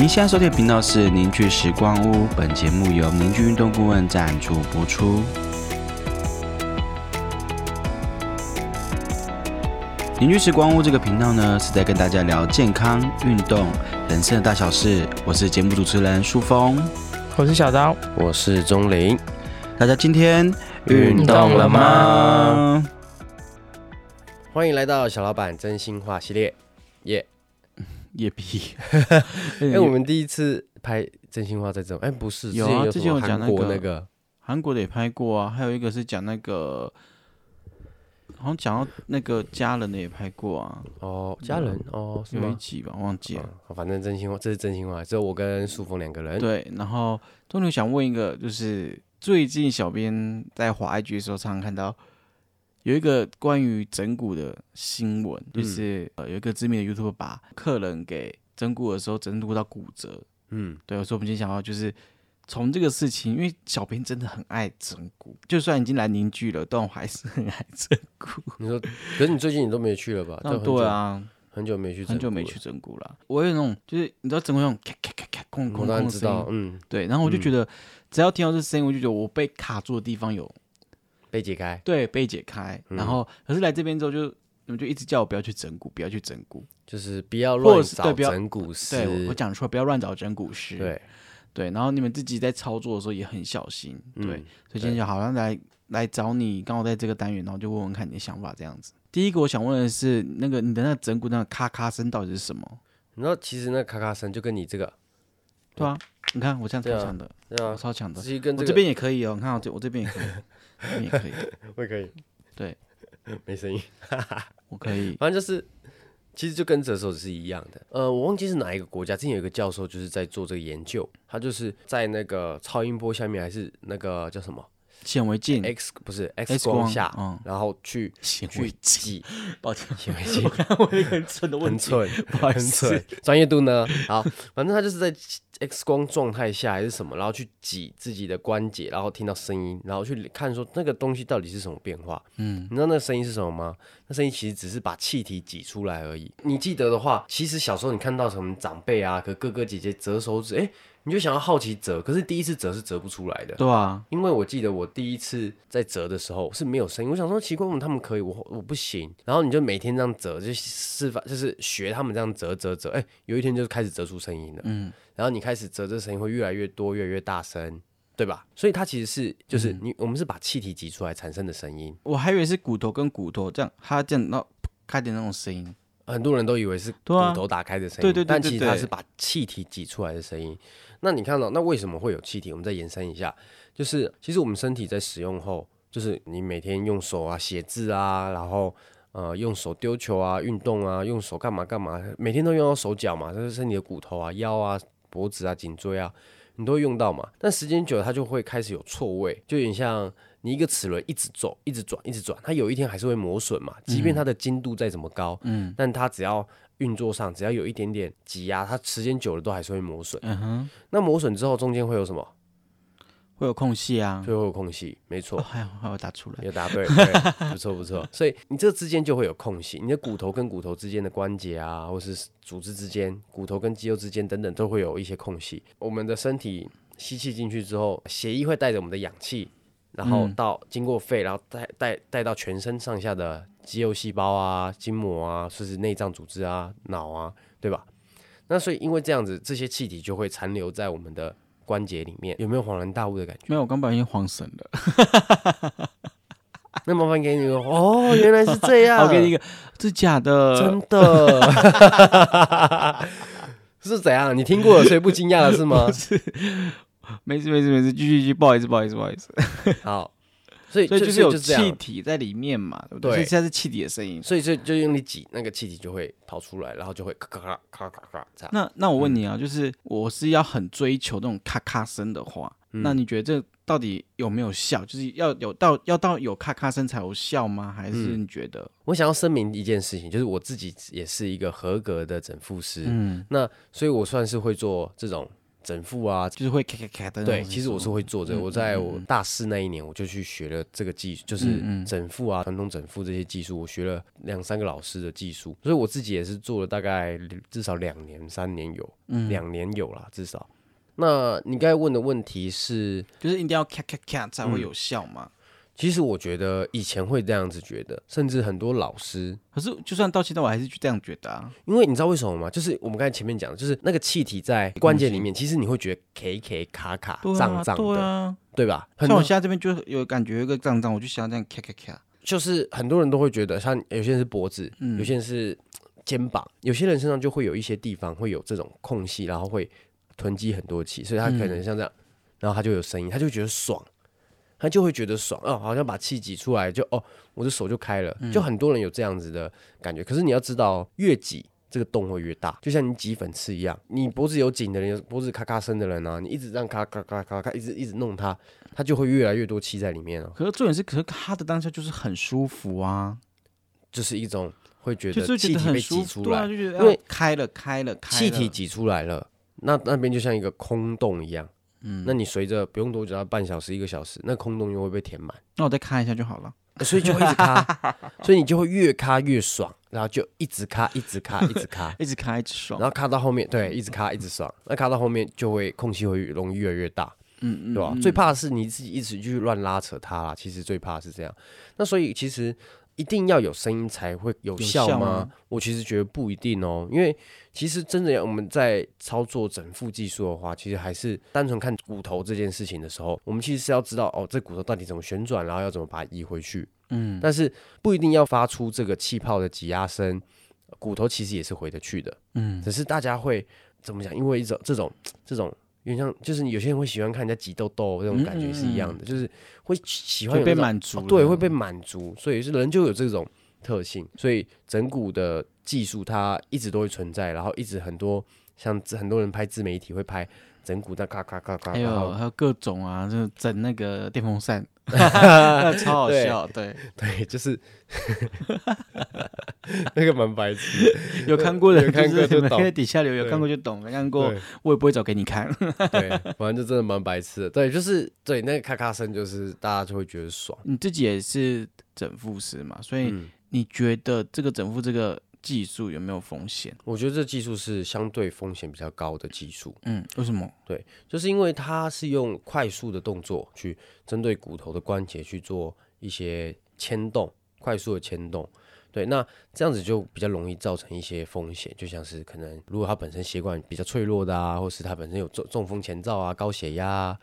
您现在收听的频道是凝聚时光屋，本节目由凝聚运动顾问赞助播出。凝聚时光屋这个频道呢，是在跟大家聊健康、运动、人生的大小事。我是节目主持人舒峰，我是小刀，我是钟林。大家今天运动了吗？欢迎来到小老板真心话系列，耶！夜屁，哎，我们第一次拍真心话在这，哎，不是，有啊，之前有讲那个那个韩国的也拍过啊，还有一个是讲那个，好像讲到那个家人的也拍过啊。哦，家人哦，有一集吧，忘记了。反正真心话，这是真心话，只有我跟苏峰两个人。对，然后东牛想问一个，就是最近小编在滑 IG 的时候，常常看到。有一个关于整骨的新闻，就是呃有一个知名的 YouTube 把客人给整骨的时候整骨到骨折。嗯，对，所以我们今天想要就是从这个事情，因为小编真的很爱整骨，就算已经来凝聚了，但我还是很爱整骨。你说，可是你最近你都没去了吧？对啊，很久没去，很久没去整骨了。我有那种就是你知道整骨那种咔咔咔咔空空空的声音，嗯，对，然后我就觉得只要听到这声音，我就觉得我被卡住的地方有。被解开，对，被解开。然后，可是来这边之后，就你们就一直叫我不要去整蛊，不要去整蛊，就是不要乱找整蛊师。对，我讲错，不要乱找整蛊师。对，对。然后你们自己在操作的时候也很小心。对，所以今天就好像来来找你，刚好在这个单元，然后就问问看你的想法这样子。第一个我想问的是，那个你的那整蛊那个咔咔声到底是什么？你知道，其实那咔咔声就跟你这个，对啊，你看我这样超强的，对啊，超强的。其实跟我这边也可以哦，你看我这我这边也可以。你也可以，我也可以，对，没声音，我可以，反正就是，其实就跟折手是一样的。呃，我忘记是哪一个国家，之前有一个教授就是在做这个研究，他就是在那个超音波下面，还是那个叫什么？显微镜，X 不是 X 光下，然后去去挤，抱歉，显微镜，我看我一个很蠢的问题，很蠢，不好意思，专业度呢？好，反正他就是在 X 光状态下还是什么，然后去挤自己的关节，然后听到声音，然后去看说那个东西到底是什么变化。嗯，你知道那个声音是什么吗？那声音其实只是把气体挤出来而已。你记得的话，其实小时候你看到什么长辈啊，和哥哥姐姐折手指，哎。你就想要好奇折，可是第一次折是折不出来的。对啊，因为我记得我第一次在折的时候是没有声音。我想说奇怪，为什么他们可以，我我不行。然后你就每天这样折，就示范，就是学他们这样折折折。哎，有一天就开始折出声音了。嗯，然后你开始折，这声音会越来越多，越来越大声，对吧？所以它其实是就是你我们是把气体挤出来产生的声音。我还以为是骨头跟骨头这样，它这样那开点那种声音。很多人都以为是骨头打开的声音，对对对，但其实它是把气体挤出来的声音。那你看到，那为什么会有气体？我们再延伸一下，就是其实我们身体在使用后，就是你每天用手啊写字啊，然后呃用手丢球啊、运动啊、用手干嘛干嘛，每天都用到手脚嘛，就是身体的骨头啊、腰啊、脖子啊、颈椎啊，你都会用到嘛。但时间久了，它就会开始有错位，就有点像你一个齿轮一直走、一直转、一直转，它有一天还是会磨损嘛。即便它的精度再怎么高，嗯，但它只要运作上只要有一点点挤压，它时间久了都还是会磨损。嗯哼，那磨损之后中间会有什么？会有空隙啊，就会有空隙，没错。还有还有答出来，有答对，对，不错不错。所以你这之间就会有空隙，你的骨头跟骨头之间的关节啊，或是组织之间、骨头跟肌肉之间等等，都会有一些空隙。我们的身体吸气进去之后，血液会带着我们的氧气。然后到经过肺，然后带带带到全身上下的肌肉细胞啊、筋膜啊，甚至内脏组织啊、脑啊，对吧？那所以因为这样子，这些气体就会残留在我们的关节里面。有没有恍然大悟的感觉？没有，我刚把已经恍神了。那麻烦给你哦，原来是这样。我给你一个，是假的，真的。是怎样？你听过了，所以不惊讶了是吗？是。没事没事没事，继续继续，不好意思不好意思不好意思。好，所以所以就是有气体在里面嘛，对不对？所以现在是气体的声音，所以就就用力挤，那个气体就会跑出来，然后就会咔咔咔咔咔咔这样。那那我问你啊，就是我是要很追求那种咔咔声的话，那你觉得这到底有没有效？就是要有到要到有咔咔声才有效吗？还是你觉得？我想要声明一件事情，就是我自己也是一个合格的整复师，嗯，那所以我算是会做这种。整副啊，就是会咔咔咔的。对，其实我是会做这个。嗯我在我大四那一年，我就去学了这个技术，就是整副啊、传统整副这些技术，我学了两三个老师的技术，所以我自己也是做了大概至少两年、三年有，嗯两年有啦，至少。那你刚才问的问题是，就是一定要咔咔咔才嗯会有效嘛。其实我觉得以前会这样子觉得，甚至很多老师可是就算到现在，我还是这样觉得啊。因为你知道为什么吗？就是我们刚才前面讲的，就是那个气体在关节里面，其实你会觉得 K K 卡卡胀胀的，对啊。对吧？很多像我现在这边就有感觉有一个胀胀，我就想这样咔咔咔。就是很多人都会觉得，像有些人是脖子，嗯有些人是肩膀，有些人身上就会有一些地方会有这种空隙，然后会囤积很多气，所以他可能像这样，然后他就有声音，他就觉得爽。他就会觉得爽哦，好像把气挤出来就哦，我的手就开了，就很多人有这样子的感觉。可是你要知道，越挤这个洞会越大，就像你挤粉刺一样，你脖子有紧的人，有脖子咔咔声的人啊，你一直这样咔咔咔咔咔，一直一直弄它，它就会越来越多气在里面哦，可是重点是，可是它的当下就是很舒服啊，就是一种会觉得气体被挤出来就觉得因为啊开了开了开了，气体挤出来了，那那边就像一个空洞一样。嗯，那你随着不用多久，要半小时一个小时，那空洞又会被填满，那我再看一下就好了。所以就会一直卡，所以你就会越卡越爽，然后就一直卡，一直卡，一直卡，一直卡一直爽。然，后卡到后面，对，一直卡一直爽，那卡到后面就会空隙会容易越来越大，嗯嗯，对吧？嗯。最怕的是你自己一直去乱拉扯它啦，其实最怕的是这样。那所以其实一定要有声音才会有有效吗？我其实觉得不一定哦，因为其实真的要我们在操作整副技术的话，其实还是单纯看骨头这件事情的时候，我们其实是要知道哦，这骨头到底怎么旋转，然后要怎么把它移回去。嗯，但是不一定要发出这个气泡的挤压声，骨头其实也是回得去的。嗯只是大家会怎么讲？因为一种这种这种，有点像，就是有些人会喜欢看人家挤痘痘，那种感觉是一样的，就是会喜欢会被满足，哦对，会被满足，所以是人就有这种特性，所以整蛊的技术它一直都会存在，然后一直很多像很多人拍自媒体会拍整蛊，那咔咔咔咔，还有还有各种啊，就是整那个电风扇，那 超好笑。对，对，就是 那个蛮白痴的，有看过的，有看过就懂底下留言，有看过就懂，没看过我也不会找给你看。对，反正就真的蛮白痴的，对，就是对那个咔咔声，就是大家就会觉得爽，你自己也是整复师嘛，所以嗯。你觉得这个整复这个技术有没有风险？我觉得这技术是相对风险比较高的技术，嗯，为什么？对就是因为它是用快速的动作去针对骨头的关节去做一些牵动，快速的牵动。对，那这样子就比较容易造成一些风险，就像是可能如果他本身血管比较脆弱的啊，或是他本身有中中风前兆啊、高血压、啊，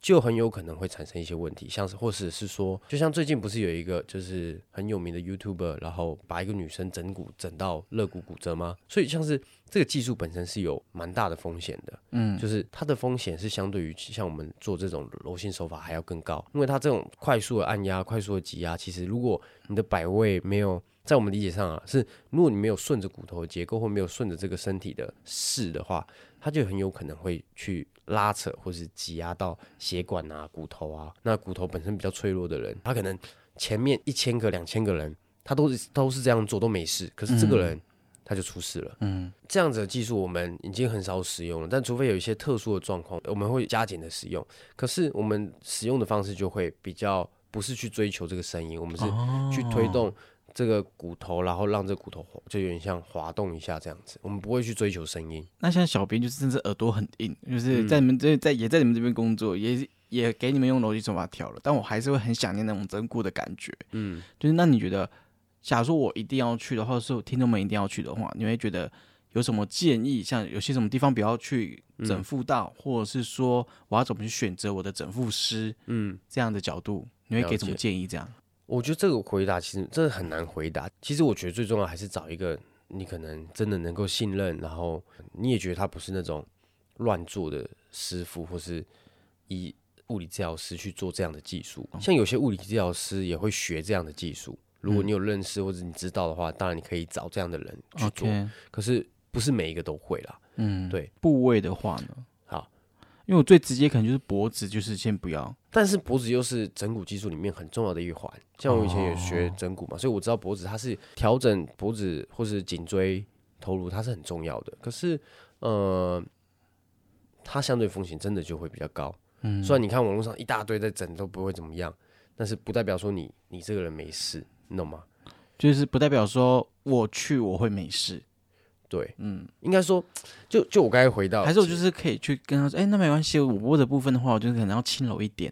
就很有可能会产生一些问题，像是或者是说，就像最近不是有一个就是很有名的 YouTuber，然后把一个女生整骨整到肋骨骨折吗？所以像是这个技术本身是有蛮大的风险的，嗯，就是它的风险是相对于像我们做这种柔性手法还要更高，因为它这种快速的按压、快速的挤压，其实如果你的摆位没有在我们理解上啊，是如果你没有顺着骨头的结构或没有顺着这个身体的势的话，它就很有可能会去拉扯或是挤压到血管啊、骨头啊。那骨头本身比较脆弱的人，他可能前面一千个、两千个人，他都是都是这样做都没事，可是这个人他就出事了。嗯这样子的技术我们已经很少使用了，但除非有一些特殊的状况，我们会加减的使用。可是我们使用的方式就会比较不是去追求这个声音，我们是去推动这个骨头，然后让这个骨头滑就有点像滑动一下这样子。我们不会去追求声音。那像小编就是甚至耳朵很硬，就是嗯在你们这在也在你们这边工作，也也给你们用逻辑手法调了，但我还是会很想念那种整骨的感觉。嗯，就是那你觉得，假如说我一定要去的话，或者是听众们一定要去的话，你会觉得有什么建议？像有些什么地方不要去整复到，或者是说我要怎么去选择我的整复师？嗯，这样的角度，你会给什么建议？这样？我觉得这个回答其实真的很难回答。其实我觉得最重要还是找一个你可能真的能够信任，然后你也觉得他不是那种乱做的师傅，或是以物理治疗师去做这样的技术。像有些物理治疗师也会学这样的技术。如果你有认识或者你知道的话，当然你可以找这样的人去做。可是不是每一个都会啦。嗯，对。部位的话呢？好，因为我最直接可能就是脖子，就是先不要。但是脖子又是整骨技术里面很重要的一环。像我以前也学整骨嘛，所以我知道脖子它是调整脖子或是颈椎头颅，它是很重要的。可是，呃，它相对风险真的就会比较高。嗯，虽然你看网络上一大堆在整都不会怎么样，但是不代表说你你这个人没事，你懂吗？就是不代表说我去我会没事，对，嗯，应该说，就就我刚才回到，还是我就是可以去跟他说，哎、那没关系，我握的部分的话，我就可能要轻柔一点，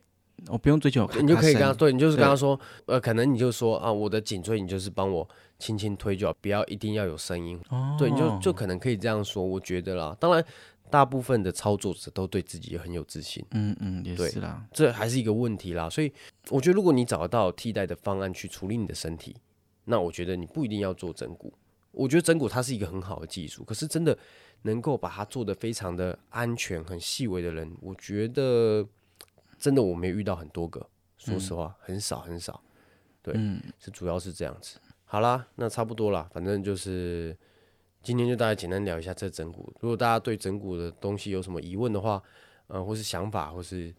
我不用追求你就可以跟他对，你就是跟他说，呃，可能你就说啊，我的颈椎你就是帮我轻轻推就好，不要一定要有声音。哦，对，你就就可能可以这样说，我觉得啦。当然，大部分的操作者都对自己很有自信，嗯嗯，也对是啦，这还是一个问题啦。所以我觉得，如果你找得到替代的方案去处理你的身体，那我觉得你不一定要做整骨。我觉得整骨它是一个很好的技术，可是真的能够把它做得非常的安全、很细微的人，我觉得真的我没有遇到很多个，说实话，很少很少。对嗯，是主要是这样子。好啦，那差不多啦，反正就是今天就大家简单聊一下这整骨。如果大家对整骨的东西有什么疑问的话，呃，或是想法，或是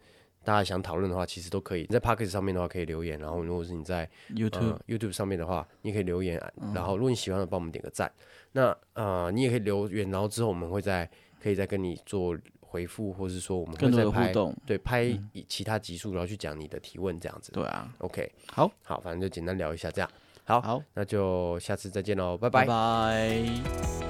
大家想讨论的话，其实都可以。你在 p o c k e t 上面的话可以留言，然后如果是你在 YouTube 呃、YouTube 上面的话，你可以留言，然后如果你喜欢的，帮我们点个赞。那呃，你也可以留言，然后之后我们会再可以再跟你做回复，或是说我们会再拍互动，对拍以其他集数，然后去讲你的提问这样子。对啊，OK，好，好，反正就简单聊一下这样。好，好，那就下次再见喽，拜拜拜拜。